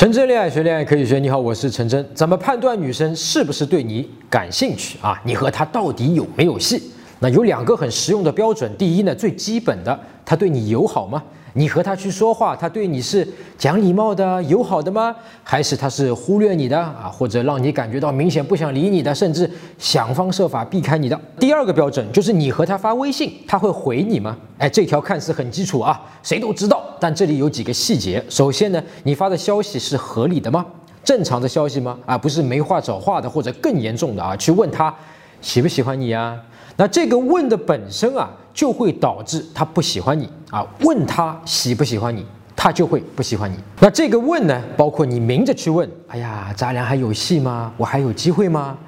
陈真恋爱学恋爱可以学，你好，我是陈真。怎么判断女生是不是对你感兴趣啊？你和她到底有没有戏？那有两个很实用的标准。第一呢，最基本的，她对你友好吗？你和他去说话，他对你是讲礼貌的、友好的吗？还是他是忽略你的啊？或者让你感觉到明显不想理你的，甚至想方设法避开你的？第二个标准就是你和他发微信，他会回你吗？哎，这条看似很基础啊，谁都知道。但这里有几个细节。首先呢，你发的消息是合理的吗？正常的消息吗？啊，不是没话找话的，或者更严重的啊，去问他喜不喜欢你呀？那这个问的本身啊，就会导致他不喜欢你啊。问他喜不喜欢你，他就会不喜欢你。那这个问呢，包括你明着去问，哎呀，咱俩还有戏吗？我还有机会吗？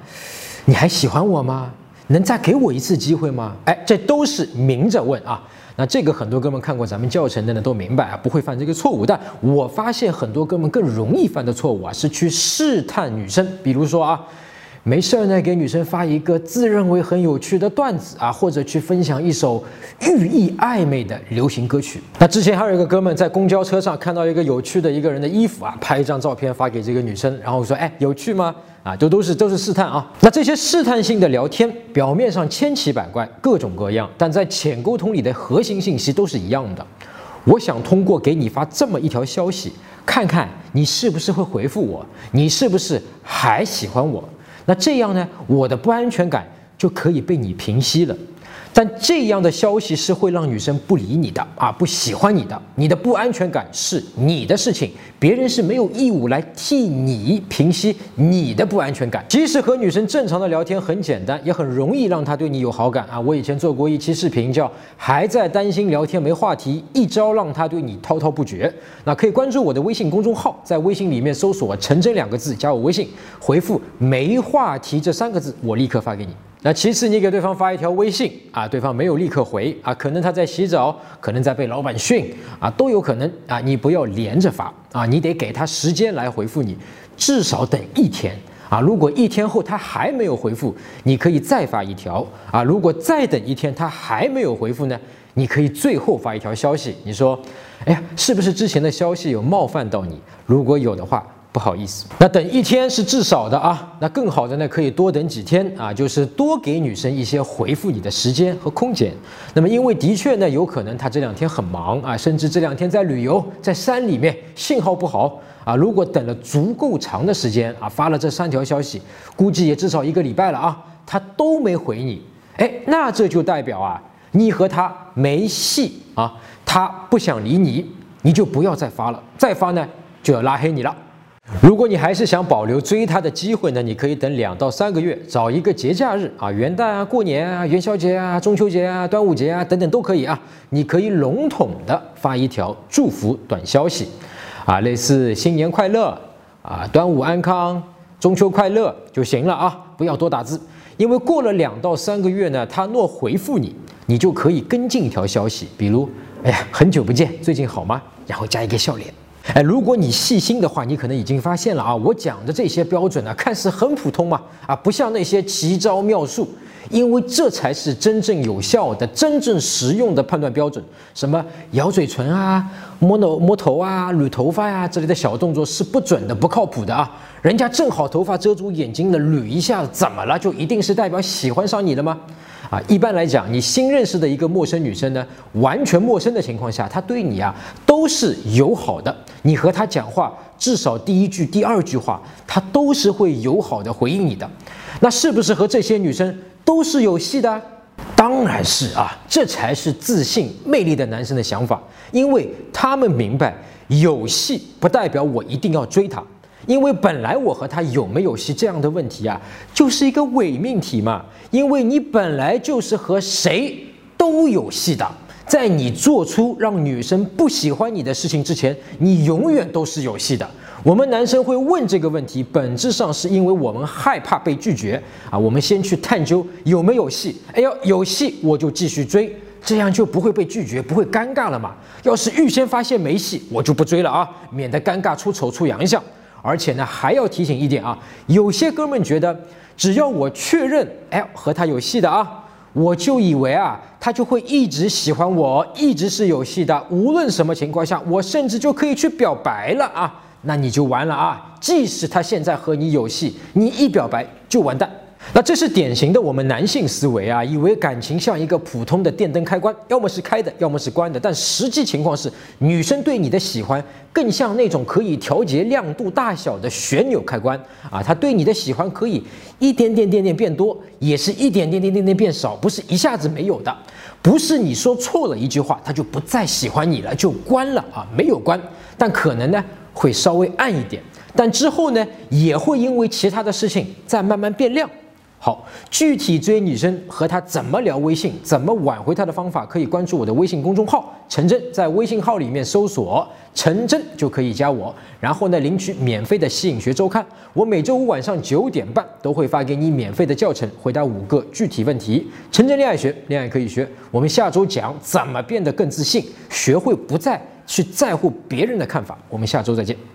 你还喜欢我吗？能再给我一次机会吗？哎，这都是明着问啊。那这个很多哥们看过咱们教程的呢，都明白啊，不会犯这个错误。但我发现很多哥们更容易犯的错误啊，是去试探女生，比如说啊。没事儿呢，给女生发一个自认为很有趣的段子啊，或者去分享一首寓意暧昧的流行歌曲。那之前还有一个哥们在公交车上看到一个有趣的一个人的衣服啊，拍一张照片发给这个女生，然后说：“哎，有趣吗？”啊，都都是都是试探啊。那这些试探性的聊天，表面上千奇百怪，各种各样，但在浅沟通里的核心信息都是一样的。我想通过给你发这么一条消息，看看你是不是会回复我，你是不是还喜欢我。那这样呢，我的不安全感就可以被你平息了。但这样的消息是会让女生不理你的啊，不喜欢你的。你的不安全感是你的事情，别人是没有义务来替你平息你的不安全感。即使和女生正常的聊天很简单，也很容易让她对你有好感啊。我以前做过一期视频，叫“还在担心聊天没话题，一招让她对你滔滔不绝”。那可以关注我的微信公众号，在微信里面搜索“陈真”两个字，加我微信，回复“没话题”这三个字，我立刻发给你。那其次，你给对方发一条微信啊，对方没有立刻回啊，可能他在洗澡，可能在被老板训啊，都有可能啊。你不要连着发啊，你得给他时间来回复你，至少等一天啊。如果一天后他还没有回复，你可以再发一条啊。如果再等一天他还没有回复呢，你可以最后发一条消息，你说，哎呀，是不是之前的消息有冒犯到你？如果有的话。不好意思，那等一天是至少的啊，那更好的呢，可以多等几天啊，就是多给女生一些回复你的时间和空间。那么，因为的确呢，有可能她这两天很忙啊，甚至这两天在旅游，在山里面信号不好啊。如果等了足够长的时间啊，发了这三条消息，估计也至少一个礼拜了啊，她都没回你，哎，那这就代表啊，你和她没戏啊，她不想理你，你就不要再发了，再发呢就要拉黑你了。如果你还是想保留追她的机会呢，你可以等两到三个月，找一个节假日啊，元旦啊、过年啊、元宵节啊、中秋节啊、端午节啊等等都可以啊。你可以笼统的发一条祝福短消息，啊，类似新年快乐啊、端午安康、中秋快乐就行了啊，不要多打字。因为过了两到三个月呢，他若回复你，你就可以跟进一条消息，比如，哎呀，很久不见，最近好吗？然后加一个笑脸。哎，如果你细心的话，你可能已经发现了啊，我讲的这些标准呢，看似很普通嘛，啊，不像那些奇招妙术，因为这才是真正有效的、真正实用的判断标准。什么咬嘴唇啊、摸头摸头啊、捋头发呀之类的小动作是不准的、不靠谱的啊。人家正好头发遮住眼睛了，捋一下怎么了？就一定是代表喜欢上你了吗？啊，一般来讲，你新认识的一个陌生女生呢，完全陌生的情况下，她对你啊都是友好的。你和她讲话，至少第一句、第二句话，她都是会友好的回应你的。那是不是和这些女生都是有戏的？当然是啊，这才是自信、魅力的男生的想法，因为他们明白，有戏不代表我一定要追她。因为本来我和他有没有戏这样的问题啊，就是一个伪命题嘛。因为你本来就是和谁都有戏的，在你做出让女生不喜欢你的事情之前，你永远都是有戏的。我们男生会问这个问题，本质上是因为我们害怕被拒绝啊。我们先去探究有没有戏，哎呦，有戏我就继续追，这样就不会被拒绝，不会尴尬了嘛。要是预先发现没戏，我就不追了啊，免得尴尬出丑出洋相。而且呢，还要提醒一点啊，有些哥们觉得，只要我确认，哎，和他有戏的啊，我就以为啊，他就会一直喜欢我，一直是有戏的，无论什么情况下，我甚至就可以去表白了啊。那你就完了啊！即使他现在和你有戏，你一表白就完蛋。那这是典型的我们男性思维啊，以为感情像一个普通的电灯开关，要么是开的，要么是关的。但实际情况是，女生对你的喜欢更像那种可以调节亮度大小的旋钮开关啊，她对你的喜欢可以一点点点点变多，也是一点点点点点变少，不是一下子没有的。不是你说错了一句话，她就不再喜欢你了，就关了啊，没有关，但可能呢会稍微暗一点，但之后呢也会因为其他的事情再慢慢变亮。好，具体追女生和她怎么聊微信，怎么挽回她的方法，可以关注我的微信公众号陈真，在微信号里面搜索陈真就可以加我，然后呢领取免费的吸引学周刊，我每周五晚上九点半都会发给你免费的教程，回答五个具体问题。陈真恋爱学，恋爱可以学。我们下周讲怎么变得更自信，学会不再去在乎别人的看法。我们下周再见。